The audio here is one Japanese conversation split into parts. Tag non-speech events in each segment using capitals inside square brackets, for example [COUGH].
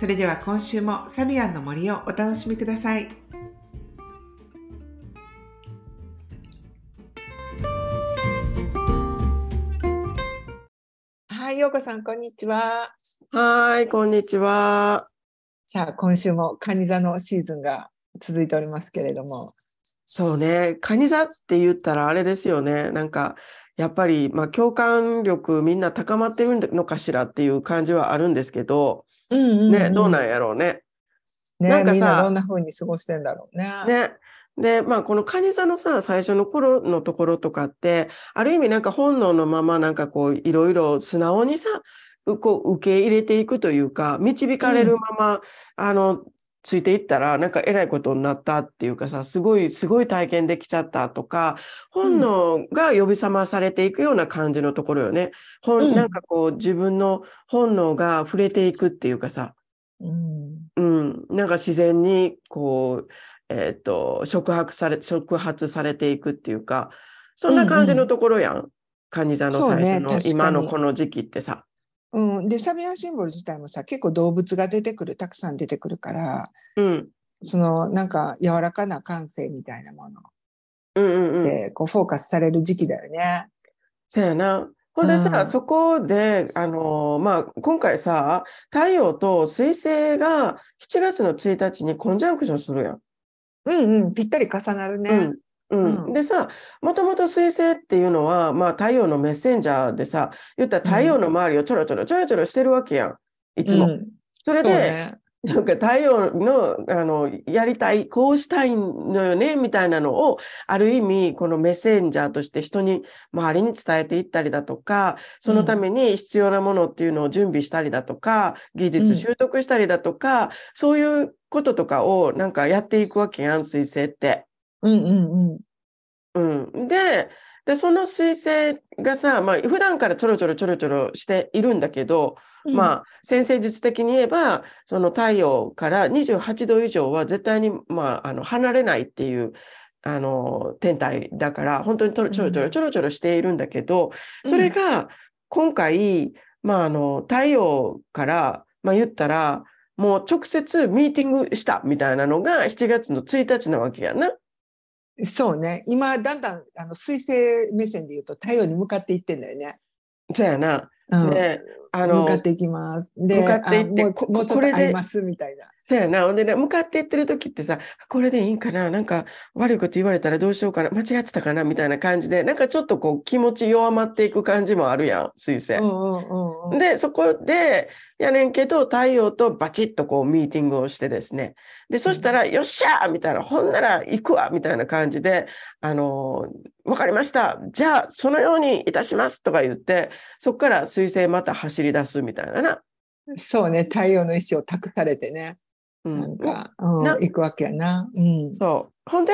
それでは今週もサビアンの森をお楽しみください。はい、ようこさん、こんにちは。はいこんにちはさあ、今週もカニ座のシーズンが続いておりますけれども。そうねカニ座って言ったらあれですよねなんかやっぱりまあ共感力みんな高まってるのかしらっていう感じはあるんですけどうんうんねどうなんやろうねね、なんかさみんなどんな風に過ごしてんだろうね。ね。で、まあ、このカニ座のさ、最初の頃のところとかって、ある意味なんか本能のままなんかこう、いろいろ素直にさ、うこう受け入れていくというか、導かれるまま、あの、ついていったら、なんか偉いことになったっていうかさ、すごい、すごい体験できちゃったとか、本能が呼び覚まされていくような感じのところよね。うん。なんかこう、自分の本能が触れていくっていうかさ、うん。うん、なんか自然にこう、えっと触発され触発されていくっていうかそんな感じのところやん、カニ座のそうね最初の、今のこの時期ってさ。うん、でサビアンシンボル自体もさ結構動物が出てくるたくさん出てくるからうんそのなんか柔らかな感性みたいなものうんうんうん。で、こうフォーカスされる時期だよね。そうやな。ほんでさ、うんそこで、あのーまあ、今回さ、太陽と水星が7月の1日にコンジャンクションするやん。うんうんぴったり重なるね。うんうんうんでさ、もともと水星っていうのは、まあ、太陽のメッセンジャーでさ、言ったら太陽の周りをちょろちょろちょろちょろしてるわけやん。いつも。うんそれで、ね。なんか太陽のあのやりたい、こうしたいのよね、みたいなのを、ある意味、このメッセンジャーとして人に、周りに伝えていったりだとか、そのために必要なものっていうのを準備したりだとか、技うん術習得したりだとか、そういうこととかをなんかやっていくわけやん、水星って。うんうんうん。うん、ででその彗星がさ、まあ普段からちょろちょろちょろちょろしているんだけど、まあ先生術的に言えばその太陽から28度以上は絶対に、まあ、あの離れないっていうあの天体だから本当にちょろちょろちょろちょろちょろしているんだけど、それが今回、まあ、あの太陽から、まあ、言ったらもう直接ミーティングしたみたいなのが7月の1日なわけやな。そうね。今だんだんあの水星目線で言うと太陽に向かっていってんだよね。そうやな。うんであの向かっていきます。で、向かっていってあもこうちょっこれでと会いますみたいな。そうやな。ほんでね、向かっていってる時ってさ、これでいいんかななんか悪いこと言われたらどうしようかな間違ってたかなみたいな感じで、なんかちょっとこう気持ち弱まっていく感じもあるやん、水星。うんうんうんうん。で、そこで、やねんけど、太陽とバチッとこうミーティングをしてですね。で、そしたら、よっしゃーみたいな、ほんなら行くわみたいな感じで、あのーわかりました。じゃあ、そのようにいたしますとか言って、そこから水星また走り出すみたいなな。そうね。太陽の意志を託されてね。うんなんか、うん、な行くわけやな。うん。そう。ほんで、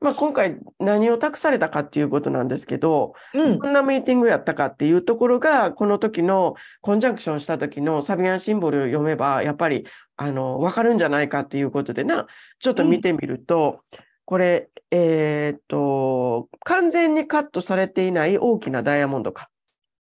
まあ、今回何を託されたかっていうことなんですけど、うん。どんなミーティングやったかっていうところが、この時のコンジャンクションした時のサビアンシンボルを読めば、やっぱり、あの、わかるんじゃないかっていうことでな、ちょっと見てみると、これ、えーっと、完全にカットされていない大きなダイヤモンドか。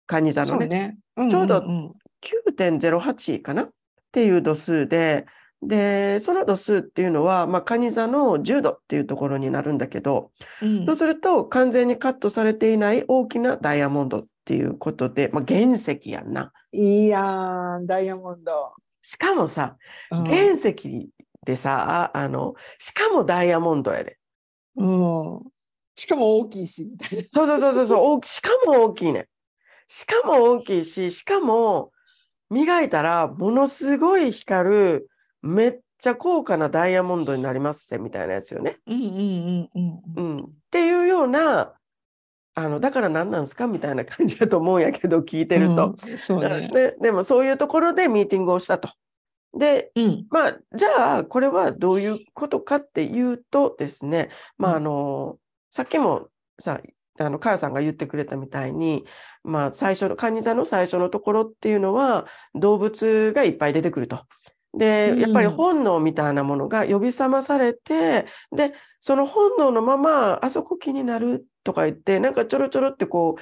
カニ座のね。そうね。んちょうどんん9.08かな？っていう度数で、で、その度数っていうのは、まあ、カニ座の10度っていうところになるんだけど、うんそうすると完全にカットされていない大きなダイヤモンドっていうことで、まあ、原石やんな。いいやん、ダイヤモンド。しかもさ、うん原石でさ、あの、しかもダイヤモンドやで。うん。しかも大きいし、そうそうそうそう、大きしかも大きいね。しかも大きいし、しかも磨いたらものすごい光る、めっちゃ高価なダイヤモンドになりますぜみたいなやつよね。うんうんうんうんううん。ん、っていうような、あの、だから何なんですかみたいな感じだと思うんやけど、聞いてると。うんそうね。ででもそういうところでミーティングをしたと。で、うん。まあ、じゃあ、これはどういうことかっていうとですね、まあ、うんあの、さっきもさ、あの、かやさんが言ってくれたみたいに、まあ、最初の、カニ座の最初のところっていうのは、動物がいっぱい出てくると。で、やっぱりうん本能みたいなものが呼び覚まされて、で、その本能のまま、あそこ気になるとか言って、なんかちょろちょろってこ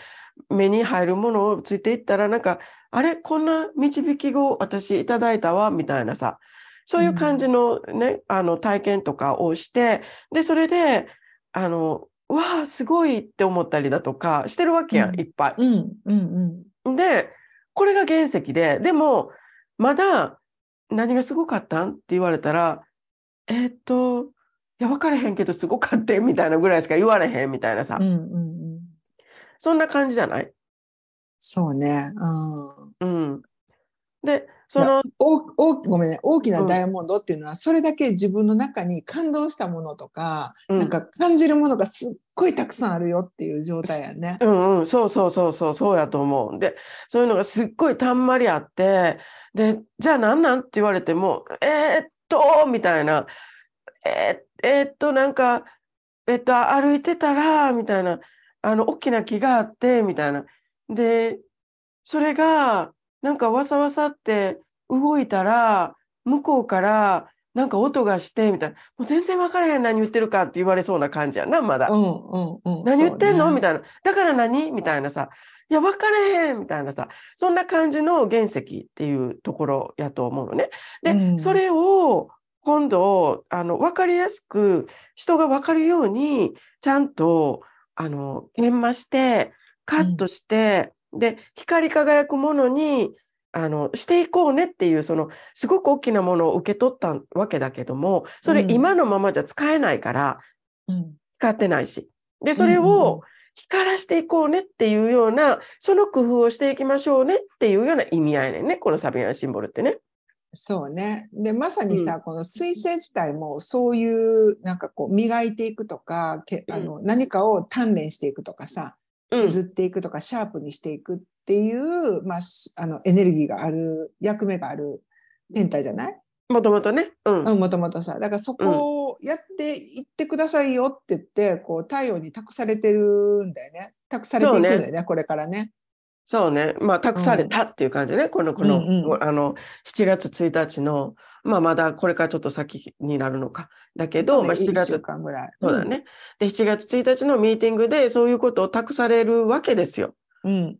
う、目に入るものをついていったら、なんか、あれ、こんな導き語私いただいたわ、みたいなさ、そういう感じのね、あの体験とかをして、で、それで、あの、うわあ、すごいって思ったりだとかしてるわけやん、うんいっぱい。うん。うん。うん。で、これが原石で、でも、まだ何がすごかったん？って言われたら、えーっと、いや、分からへんけどすごかってみたいなぐらいしか言われへんみたいなさうん。う、ん。うん。そんな感じじゃない？そうね。うん。うん。で、その、おおごめんね大きなダイヤモンドっていうのは、それだけ自分の中に感動したものとか、うんなんか感じるものがすっごいたくさんあるよっていう状態やね。うんうん、そうそうそうそう、そうやと思う。で、そういうのがすっごいたんまりあって、で、じゃあ何なんって言われても、えーっと、みたいな、えーえーっと、なんか、えっと、歩いてたら、みたいな、あの、大きな木があって、みたいな。で、それが、なんかわさわさって動いたら、向こうから、なんか音がして、みたいな。もう全然分からへん何言ってるかって言われそうな感じやな、まだ。うんうんうん。何言ってんの、ねみたいな。だから何？みたいなさ。いや、分からへんみたいなさ。そんな感じの原石っていうところやと思うのね。で、うんそれを今度、あの、分かりやすく、人が分かるように、ちゃんと、あの、研磨して、カットして、で、光り輝くものに、あの、していこうねっていう、その、すごく大きなものを受け取ったわけだけども、それうん今のままじゃ使えないから、うん使ってないし。で、それうんうんうんを光らしていこうねっていうような、その工夫をしていきましょうねっていうような意味合いねこのサビアンシンボルってね。そうね。で、まさにさ、この水星自体もそういう、なんかこう、磨いていくとか、けあの何かを鍛錬していくとかさ、うん、削っていくとか、シャープにしていくっていう、まあ、しあのエネルギーがある、役目がある天体じゃない？もともとね。うん。うん、もともとさ。だからそこをやっていってくださいよって言って、こう、太陽に託されてるんだよね。託されていくんだよね、これからね。そうね。まあ、託されたっていう感じね。この、この、うんうんあの、7月1日の、まあ、まだこれからちょっと先になるのか。だけど、まあ、7一週月、間ぐらい。そうだね。で、7月1日のミーティングでそういうことを託されるわけですよ。うん。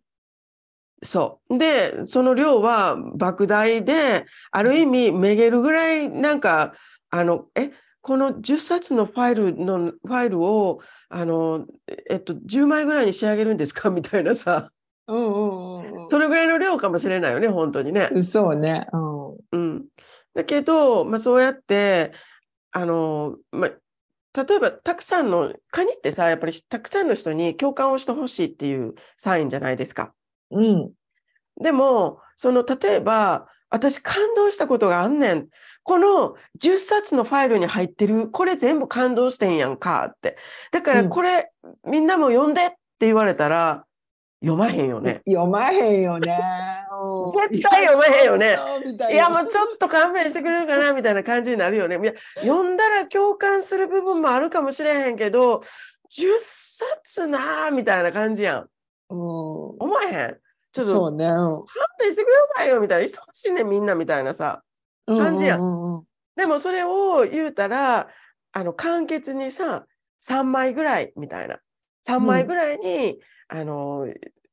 そう。で、その量は莫大で、ある意味、めげるぐらい、なんか、あの、え、この10冊のファイルの、ファイルを、あの、えっと、10枚ぐらいに仕上げるんですか？[LAUGHS] みたいなさ、うんうんうんうん。それぐらいの量かもしれないよね、本当にね。そうね。うん。うん。だけど、まあ、そうやって、あの、まあ、例えば、たくさんの、カニってさ、やっぱりたくさんの人に共感をしてほしいっていうサインじゃないですか。うん。でも、その、例えば、私感動したことがあんねん。この10冊のファイルに入ってる、これ全部感動してんやんかって。だからうんこれ、みんなも読んでって言われたら、読まへんよね。読まへんよね。うん絶対読まへんよね。いいや、もうちょっと勘弁してくれるかなみたいな感じになるよね。いや、読んだら共感する部分もあるかもしれへんけど、10冊なーみたいな感じやん。うん。思えへん？ちょっとそうね。うん勘弁してくださいよみたいな。忙しいねみんなみたいなさ。感じやんうんうんうんでもそれを言うたら、あの、簡潔にさ、3枚ぐらいみたいな。3枚ぐらいに、あの、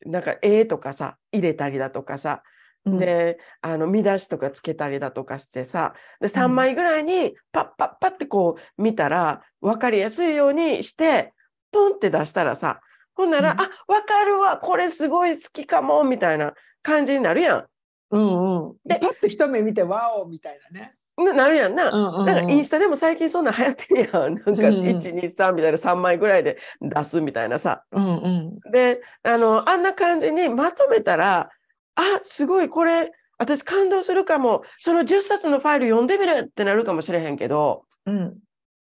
なんか絵とかさ、入れたりだとかさ、うんで、あの、見出しとかつけたりだとかしてさ、で、う3ん枚ぐらいにパッパッパってこう見たら、分かりやすいようにして、ポンって出したらさ、ほんなら、うんあ、分かるわ、これすごい好きかも、みたいな感じになるやん。うんうん。でパッと一目見て、ワオみたいなね。ななるやんな。うんうんうんなんかインスタでも最近そんなん流行ってるやん。なんかうんうん1、2、3みたいな3枚ぐらいで出すみたいなさ。うんうん。で、あの、あんな感じにまとめたら、あ、すごいこれ、私感動するかも。その10冊のファイル読んでみるってなるかもしれへんけど、うん。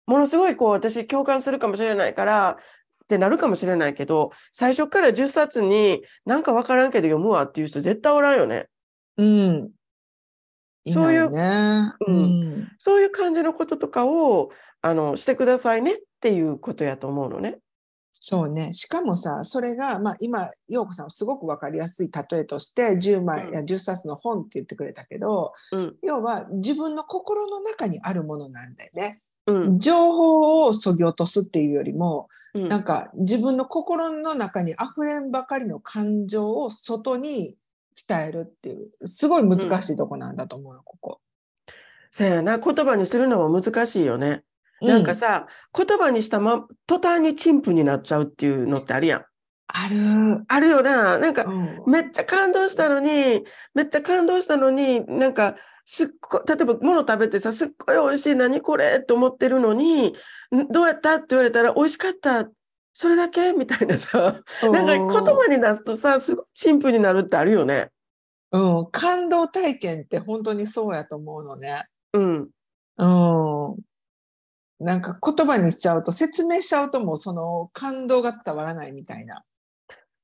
ものすごいこう私共感するかもしれないからってなるかもしれないけど、最初から10冊になんかわからんけど読むわっていう人絶対おらんよね。うん。そういううん。そういう感じのこととかをあのしてくださいねっていうことやと思うのね。そうね。しかもさ、それが、まあ今、陽子さんすごくわかりやすい例えとして、10枚、うん。いや10冊の本って言ってくれたけど、うん。要は自分の心の中にあるものなんだよね。うん。情報をそぎ落とすっていうよりも、うん。なんか自分の心の中に溢れんばかりの感情を外に伝えるっていう、すごい難しいとこなんだと思うよ、ここ。そうやな言葉にするのも難しいよね。なんかさ、言葉にしたま途端に陳腐になっちゃうっていうのってあるやん。ある。あるよな。なんかうんめっちゃ感動したのに、めっちゃ感動したのに、なんか、すっごい、例えば物食べてさ、すっごい美味しい、何これと思ってるのに、んどうやったって言われたら、美味しかった、それだけ？みたいなさ、なんか言葉に出すとさ、すごい陳腐になるってあるよね。うん、感動体験って本当にそうやと思うのね。うん。うん。なんか言葉にしちゃうと、説明しちゃうともうその感動が伝わらないみたいな。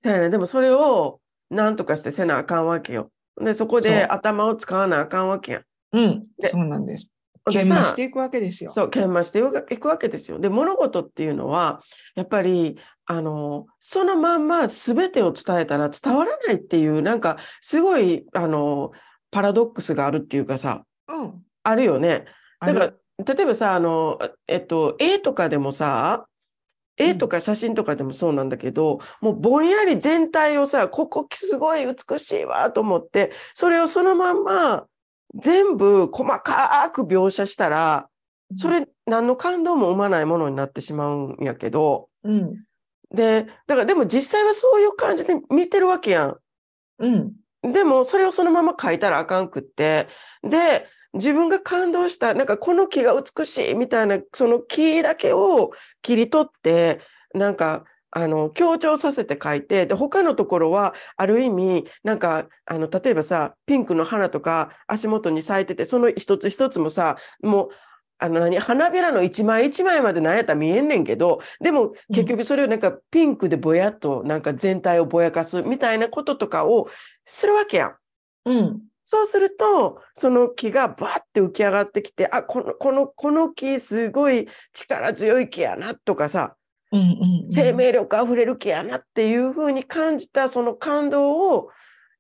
そうやね。でもそれを何とかしてせなあかんわけよ。で、そこで頭を使わなあかんわけやん。うん、でそうなんです。で研磨さしていくわけですよ。そう、研磨していくわけですよ。で、物事っていうのは、やっぱり、あの、そのまんま全てを伝えたら伝わらないっていう、なんか、すごい、あの、パラドックスがあるっていうかさ、うん。あるよね。あだからる、例えばさ、あの、えっと、絵とかでもさ、絵とか写真とかでもそうなんだけど、もうぼんやり全体をさ、ここすごい美しいわと思って、それをそのまんま全部細かく描写したら、それ何の感動も生まないものになってしまうんやけど、うん。で、だからでも実際はそういう感じで見てるわけやん。うん。でもそれをそのまま書いたらあかんくって、で、自分が感動した、なんかこの木が美しいみたいな、その木だけを切り取って、なんか、あの、強調させて書いて、で、他のところは、ある意味、なんか、あの、例えばさ、ピンクの花とか足元に咲いてて、その一つ一つもさ、もう、あの何、花びらの一枚一枚までなんやったら見えんねんけど、でも結局それをなんかピンクでぼやっとなんか全体をぼやかすみたいなこととかをするわけやん。うん。そうすると、その木がバーって浮き上がってきて、あ、この、この、この木すごい力強い木やなとかさ、うん。うん。生命力あふれる木やなっていうふうに感じたその感動を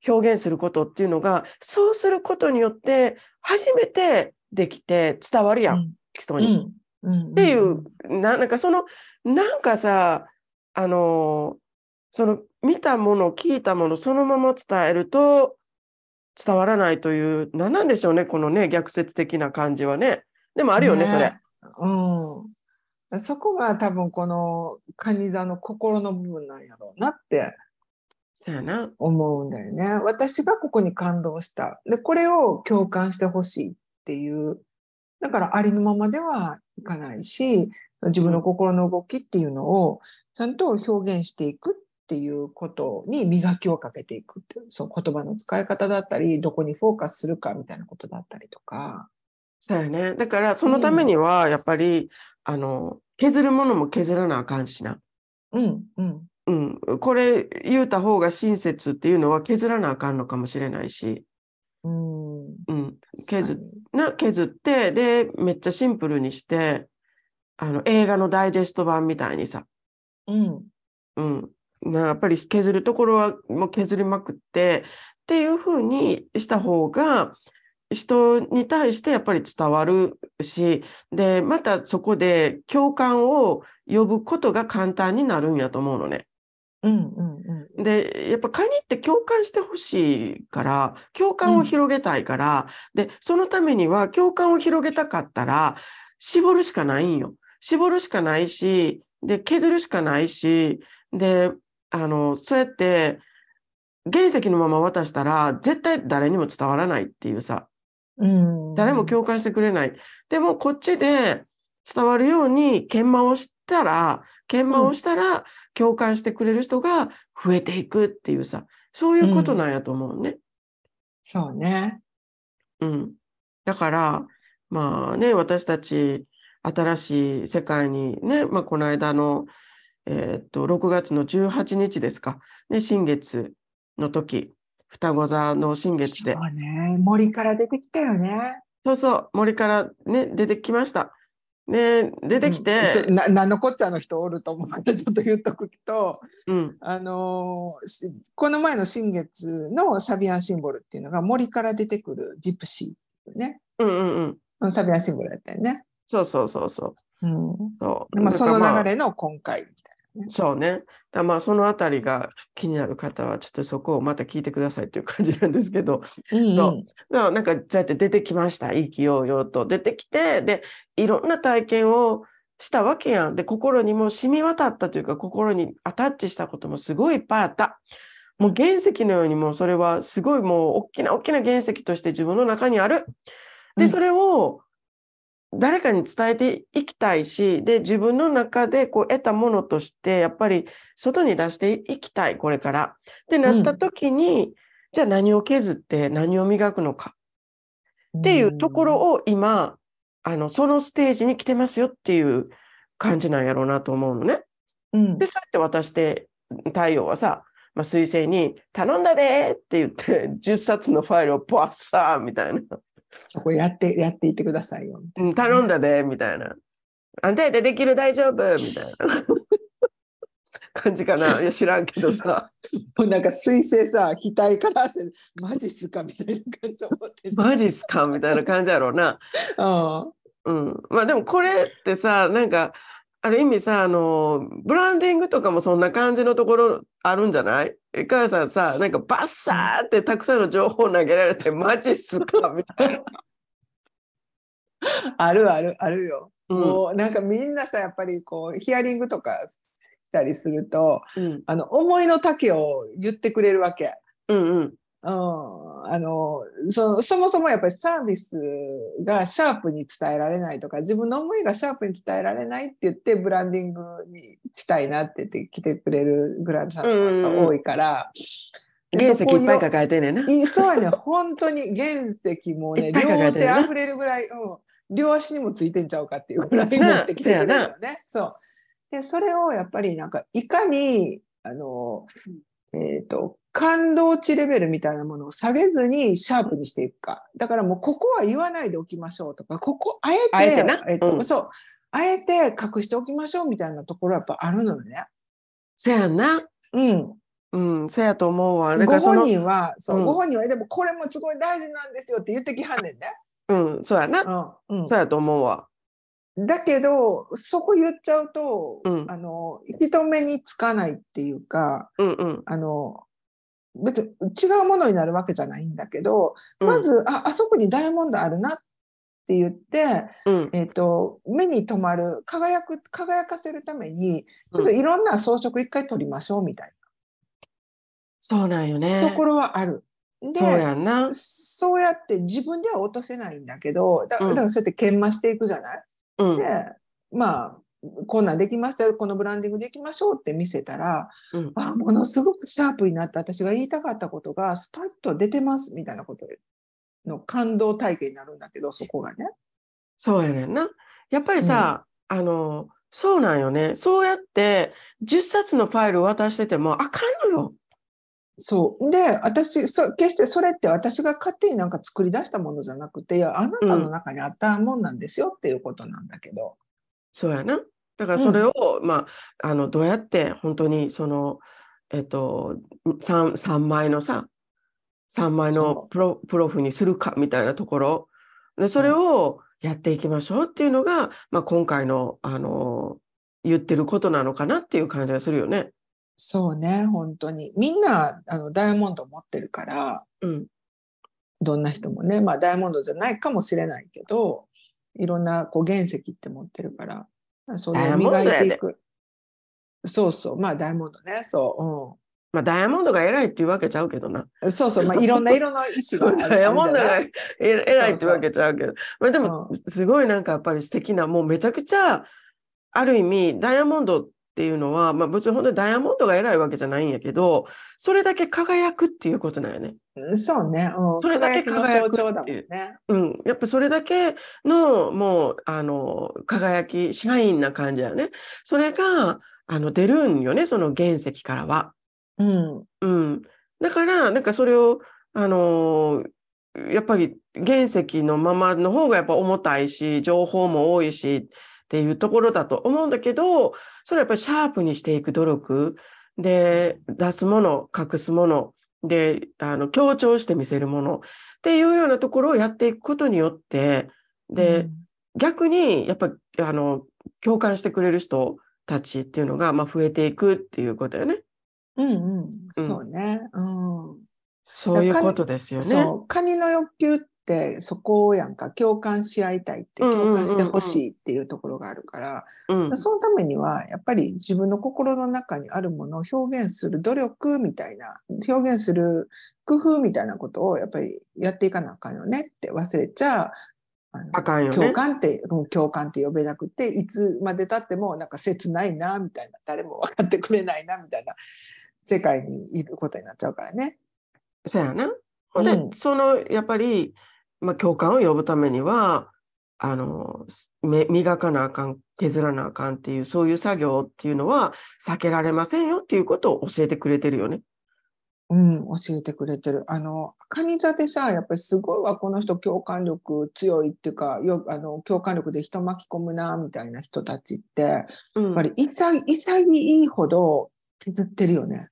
表現することっていうのが、そうすることによって初めてできて伝わるやん、うん。人に。うん。うん。っていう、ななんかその、なんかさ、あのその見たもの、聞いたもの、そのまま伝えると伝わらないという、何なんでしょうね、このね、逆説的な感じはね。でもあるよね、それ。うん。そこが多分この蟹座の心の部分なんやろうなってそうやな。思うんだよね。私がここに感動した。で、これを共感してほしいっていう。だからありのままではいかないし、自分の心の動きっていうのをちゃんと表現していくっていうことに磨きをかけていくっていう。その言葉の使い方だったり、どこにフォーカスするかみたいなことだったりとか。そうやね。だから、そのためには、やっぱり、あの、削るものも削らなあかんしな。うん、うん。うん。これ言うた方が親切っていうのは削らなあかんのかもしれないし。うん。うん。削な削って、で、めっちゃシンプルにして、あの、映画のダイジェスト版みたいにさ、うん。うん。なやっぱり削るところはもう削りまくって、っていうふうにした方が、人に対してやっぱり伝わるし、で、またそこで共感を呼ぶことが簡単になるんやと思うのね。うん、うん、うん。で、やっぱカニって共感してほしいから、共感を広げたいから、で、そのためには共感を広げたかったら、絞るしかないんよ。絞るしかないし、で、削るしかないし、で、あの、そうやって、原石のまま渡したら、絶対誰にも伝わらないっていうさ、うん。誰も共感してくれない。でも、こっちで伝わるように研磨をしたら、研磨をしたら、共感してくれる人が増えていくっていうさ、そういうことなんやと思うね。そうね。うん。だから、まあね、私たち、新しい世界にね、まあ、この間の、えーっと、6月の18日ですか、ね、新月の時、双子座の新月で。そうね。森から出てきたよね。そうそう、森からね、出てきました。で、出てきて、うんな何のこっちゃの人おると思うから [LAUGHS] ちょっと言っとくと、うん、あのこの前の新月のサビアンシンボルっていうのが森から出てくるジプシーね。うんうんうん。うんサビアンシンボルやったよね。そうそうそうそう。うんそうまあ、その流れの今回みたいそうね。だまあそのあたりが気になる方はちょっとそこをまた聞いてくださいっていう感じなんですけど、な。うんそうだからなんかそうやって出てきました意気揚々と出てきてでいろんな体験をしたわけやん。で心にも染み渡ったというか心にアタッチしたこともすごいいっぱいあった。もう原石のようにもうそれはすごいもう大きな大きな原石として自分の中にある。でうんそれを誰かに伝えていきたいしで自分の中でこう得たものとしてやっぱり外に出していきたいこれから。ってなった時に、じゃあ何を削って何を磨くのか。っていうところを今、あの、そのステージに来てますよっていう感じなんやろうなと思うのね。うんで、そうやって渡して、太陽はさ、まあ、水星に頼んだでーって言って、[LAUGHS] 10冊のファイルをバッサーみたいな。そこやって、やっていってくださいよ。いうん頼んだでみたいな。あんたやでできる大丈夫みたいな感じかな。いや、知らんけどさ。もうなんか水星さ、額から汗、マジっすかみたいな感じ思ってマジっすかみたいな感じやろうな。[LAUGHS] うんうん、まあでもこれってさなんかある意味さあのブランディングとかもそんな感じのところあるんじゃない？えかやさんさなんかバッサーってたくさんの情報投げられてマジっすか？みたいな。[LAUGHS] あるあるあるよ。うんもうなんかみんなさやっぱりこうヒアリングとかしたりするとうんあの思いの丈を言ってくれるわけ。うんうんうん、あのそそもそもやっぱりサービスがシャープに伝えられないとか自分の思いがシャープに伝えられないって言ってブランディングにしたいなって言って来てくれるブランドさんが多いから、原石いっぱいか抱えてんねんな。いそうやね本当に原石もね [LAUGHS] 両手てるな。溢れるぐらい、うん、両足にもついてんちゃうかっていうぐらい持ってきてくれるよね。そう。でそれをやっぱりなんかいかにあの、えー、と感動値レベルみたいなものを下げずにシャープにしていくかだからもうここは言わないでおきましょうとかここあえてあえてなえっとうんそうあえて隠しておきましょうみたいなところはやっぱあるのよね。せやんな。うん、うん、せやと思うわ。ご本人はそう、うんご本人はでもこれもすごい大事なんですよって言ってきはんねんね。うん、そうやな。うんうんそうやと思うわ。だけどそこ言っちゃうと、うんあの人目につかないっていうかうんうん。あの別に違うものになるわけじゃないんだけど、うんまずああそこにダイヤモンドあるなって言って、うんえっと目に留まる輝く輝かせるためにちょっといろんな装飾一回取りましょうみたいそうなんよね。なところはある。でそうやんな。そうやって自分では落とせないんだけどだうんだからそうやって研磨していくじゃない、うん。でまあこんなんできましたよこのブランディングできましょうって見せたらうんあものすごくシャープになった私が言いたかったことがスパッと出てますみたいなことの感動体験になるんだけどそこがね。そうやねんな。やっぱりさ、あの、そうなんよね。そうやって10冊のファイル渡しててもあかんのよ。そうで私そ決してそれって私が勝手になんか作り出したものじゃなくていやあなたの中にあったもんなんですよっていうことなんだけど。そうやな。だからそれを、まあ、あの、どうやって本当にその、えっと、3, 三枚のさ、3枚のプロプロフにするかみたいなところ。で、それをやっていきましょうっていうのが、まあ、今回の、あの、言ってることなのかなっていう感じがするよね。そうね本当に。みんなあのダイヤモンド持ってるから。うん。どんな人もね。まあダイヤモンドじゃないかもしれないけどいろんなこう原石って持ってるから。それを磨いていく。そうそう。まあダイヤモンドね。そまあ、ダイヤモンドが偉いっていうわけちゃうけどな。う、うん、そうそう。まあいろんな色の石がある [LAUGHS] ダイヤモンドが [LAUGHS] 偉いってわけちゃうけど。まあ、でもう、すごいなんかやっぱり素敵な、もうめちゃくちゃ、ある意味、ダイヤモンドっていうのは、まあ別に本当にダイヤモンドが偉いわけじゃないんやけど、それだけ輝くっていうことなんよね。そうね、うん、それだけ輝きの象徴だもん輝くね。うん。やっぱそれだけの、もう、あの、輝き、シャインな感じだよね。それが、あの、出るんよね、その原石からは。うん、うん。だから、なんかそれを、あのーやっぱり原石のままの方がやっぱ重たいし、情報も多いしっていうところだと思うんだけど、それはやっぱりシャープにしていく努力で、出すもの、隠すもの、で、あの、強調して見せるものっていうようなところをやっていくことによって、で、逆にやっぱあの共感してくれる人たちっていうのが、まあ、増えていくっていうことよね。うんうん、そうね。うん。そういうことですよね。そう。カニの欲求ってそこやんか。共感し合いたいって、共感してほしいっていうところがあるから、うん、そのためには、やっぱり自分の心の中にあるものを表現する努力みたいな、表現する工夫みたいなことをやっぱりやっていかなあかんよねって忘れちゃ、あかんよね共感って、うん共感って呼べなくて、いつまで経ってもなんか切ないな、みたいな、誰も分かってくれないな、みたいな世界にいることになっちゃうからね。そうやな。ほんで、うんそのやっぱり、まあ、共感を呼ぶためにはあのめ磨かなあかん削らなあかんっていうそういう作業っていうのは避けられませんよっていうことを教えてくれてるよね。うん、教えてくれてる。あの、カニ座でさ、やっぱりすごいわ、この人共感力強いっていうか、よあの共感力で人巻き込むな、みたいな人たちって、やうんっぱり潔い潔いほど削ってるよね。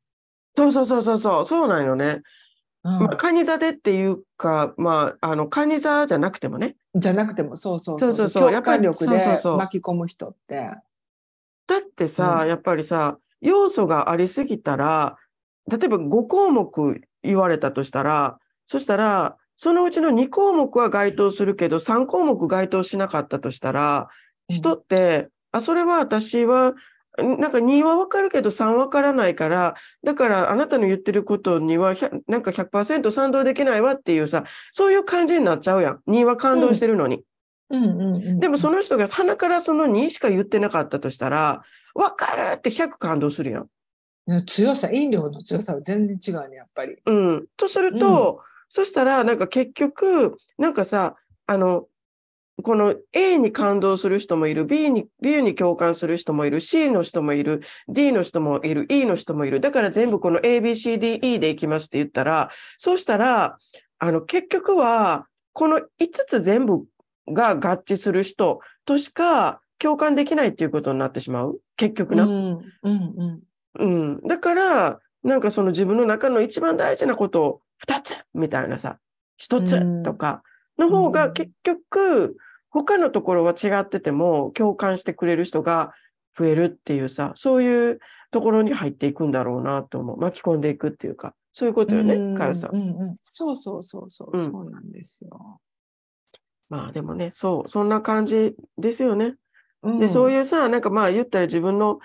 そうそうそうそうそうそうなんよね。うん。まあ、カニ座でっていうか、まあ、あのカニ座じゃなくてもね。じゃなくても、そうそうそう。そうそうや共っぱり感力でそうそうそう。巻き込む人って。だってさ、うん。やっぱりさ要素がありすぎたら例えば5項目言われたとしたらそしたらそのうちの2項目は該当するけど3項目該当しなかったとしたらうん。人って、あそれは私はんなんか2は分かるけど3分からないからだからあなたの言ってることには100なんか100%賛同できないわっていうさそういう感じになっちゃうやん2は感動してるのに。うんうんうんでもその人が鼻からその2しか言ってなかったとしたら、分かるって100感動するやん。の強さ、引力の強さは全然違うね、やっぱり。うん。とすると、そしたらなんか結局、なんかさ、あの、この A に感動する人もいる、B に、B に共感する人もいる、C の人もいる、D の人もいる、E の人もいる。だから全部この A, B, C, D, E でいきますって言ったら、そうしたら、あの、結局は、この5つ全部が合致する人としか共感できないっていうことになってしまう。結局な。うんうんうんうん。だから、なんかその自分の中の一番大事なことを2つみたいなさ、1つとかの方うんが結局、他のところは違ってても共感してくれる人が増えるっていうさ、そういうところに入っていくんだろうなと思う。巻き込んでいくっていうか、そういうことよね、かよさん。うんうん、そうそうそうそう、うんそうなんですよ。まあでもね、そう、そんな感じですよね。うんで、そういうさ、なんかまあ言ったら自分の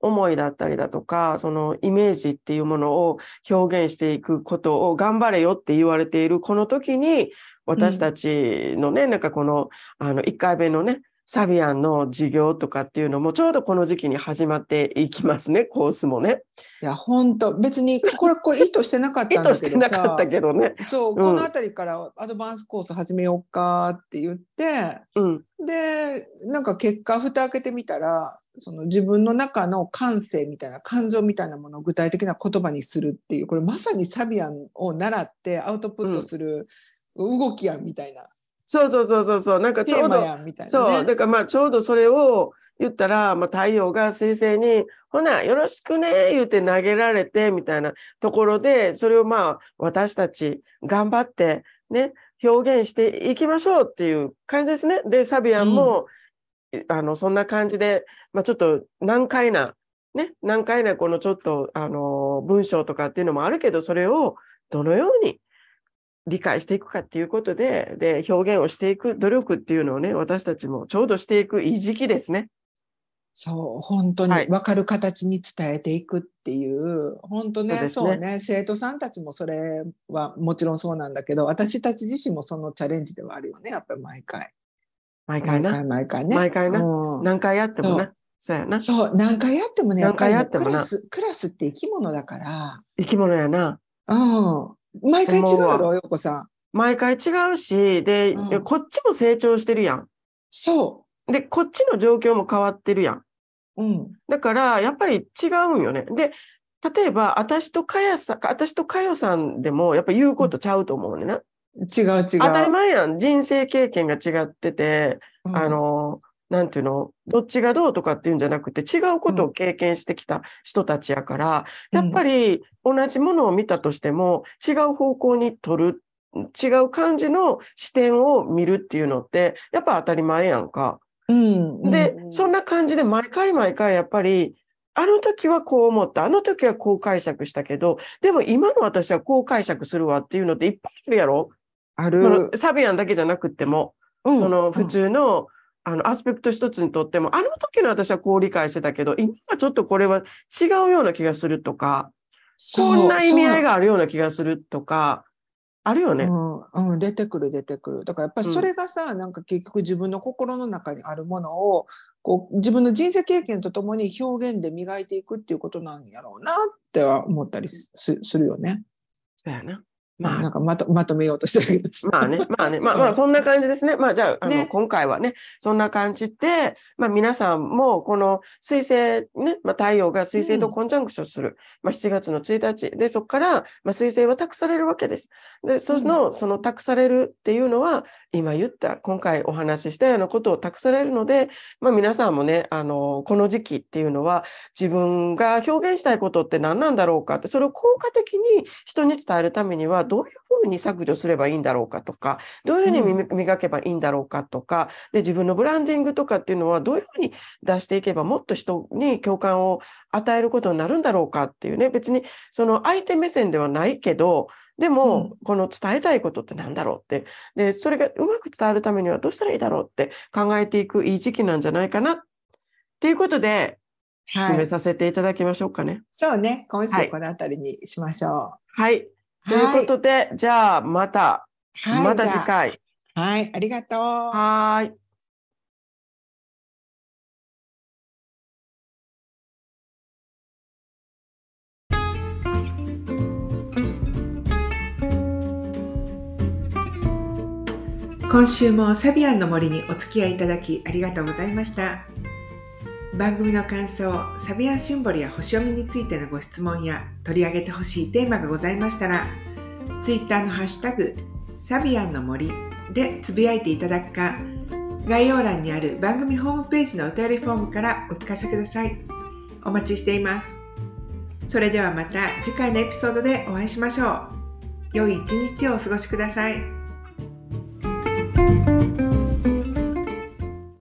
思いだったりだとか、そのイメージっていうものを表現していくことを頑張れよって言われているこの時に、私たちのね、なんかこの、あの、1回目のね、サビアンの授業とかっていうのもちょうどこの時期に始まっていきますね、コースもね。いや、本当別に、これ、これ意図してなかっ意たんだ図してな。かったけどね。そう、この辺りからアドバンスコース始めようかって言って、うん。で、なんか結果、蓋開けてみたら、その自分の中の感性みたいな感情みたいなものを具体的な言葉にするっていう、これまさにサビアンを習ってアウトプットする動きやんみたいな、そうそうそうそうそう。なんかちょうど、テーマやんみたいなそう、ね。だからまあちょうどそれを言ったら、まあ、太陽が彗星に、ほな、よろしくね、言うて投げられて、みたいなところで、それをまあ私たち頑張ってね、表現していきましょうっていう感じですね。で、サビアンも、あの、そんな感じで、まあちょっと難解な、ね、難解なこのちょっと、あの、文章とかっていうのもあるけど、それをどのように理解していくかっていうことで、で、表現をしていく努力っていうのをね、私たちもちょうどしていくいい時期ですね。そう、本当にはい分かる形に伝えていくっていう、本当ねそうですそうねね、生徒さんたちもそれはもちろんそうなんだけど、私たち自身もそのチャレンジではあるよね、やっぱり毎回。毎回な。毎回ね。毎回なうん何回やってもそな。そうやな。そう、何回やってもね、やっぱりね、何回やってもなクラス、クラスって生き物だから、生き物やな。うん。毎回違う思うわろ、よこさん。毎回違うし、で、うんこっちも成長してるやん。そで、こっちの状況も変わってるやん。う。うん。だから、やっぱり違うんよね。で、例えば、私とかやさん、私とかよさんでも、やっぱ言うことちゃうと思うねんな。違う違う。当たり前やん。人生経験が違ってて、うんあの、なんていうの、どっちがどうとかっていうんじゃなくて、違うことを経験してきた人たちやから、やっぱり同じものを見たとしても、違う方向に取る、違う感じの視点を見るっていうのって、やっぱ当たり前やんか。うんで、うん。そんな感じで毎回毎回やっぱり、あの時はこう思った、あの時はこう解釈したけど、でも今の私はこう解釈するわっていうのっていっぱいあるやろ？そある。のサビアンだけじゃなくっても、うん。その普通の、あのアスペクト一つにとっても、あの時の私はこう理解してたけど、今はちょっとこれは違うような気がするとか、こんな意味合いがあるような気がするとか、あるよね。うんうん、出てくる出てくる。だからやっぱりそれがさ、なんか結局自分の心の中にあるものをこう自分の人生経験とともに表現で磨いていくっていうことなんやろうなっては思ったりすするよね。そうやな。まあ、まあなんかまとまとめようとしてるけど。まあね、まあね、まあまあそんな感じですね。まあじゃあ、あの、ね。今回はね、そんな感じで、まあ皆さんもこの水星ね、まあ太陽が水星とコンジャンクションする、まあ7月の1日。で、そこから、まあ水星は託されるわけです。で、その、その託されるっていうのは、今言った、今回お話ししたようなことを託されるので、まあ皆さんもね、あの、この時期っていうのは、自分が表現したいことって何なんだろうかって、それを効果的に人に伝えるためには、どういうふうに削除すればいいんだろうかとか、どういうふうに磨磨けばいいんだろうかとか、で、自分のブランディングとかっていうのは、どういうふうに出していけば、もっと人に共感を与えることになるんだろうかっていうね、別にその相手目線ではないけど、でも、この伝えたいことって何だろうって。で、それがうまく伝わるためにはどうしたらいいだろうって考えていくいい時期なんじゃないかな。っていうことで、進はい。めさせていただきましょうかね。そうね。今はい週この辺りにしましょはい。う。ということで、じゃあまた、はい、また次回。はい、ありがとう。はーい。今週もサビアンの森にお付き合いいただきありがとうございました。番組の感想、サビアンシンボルや星読みについてのご質問や取り上げてほしいテーマがございましたら、ツイッターのハッシュタグ、サビアンの森でつぶやいていただくか、概要欄にある番組ホームページのお便りフォームからお聞かせください。お待ちしています。それではまた次回のエピソードでお会いしましょう。良い一日をお過ごしください。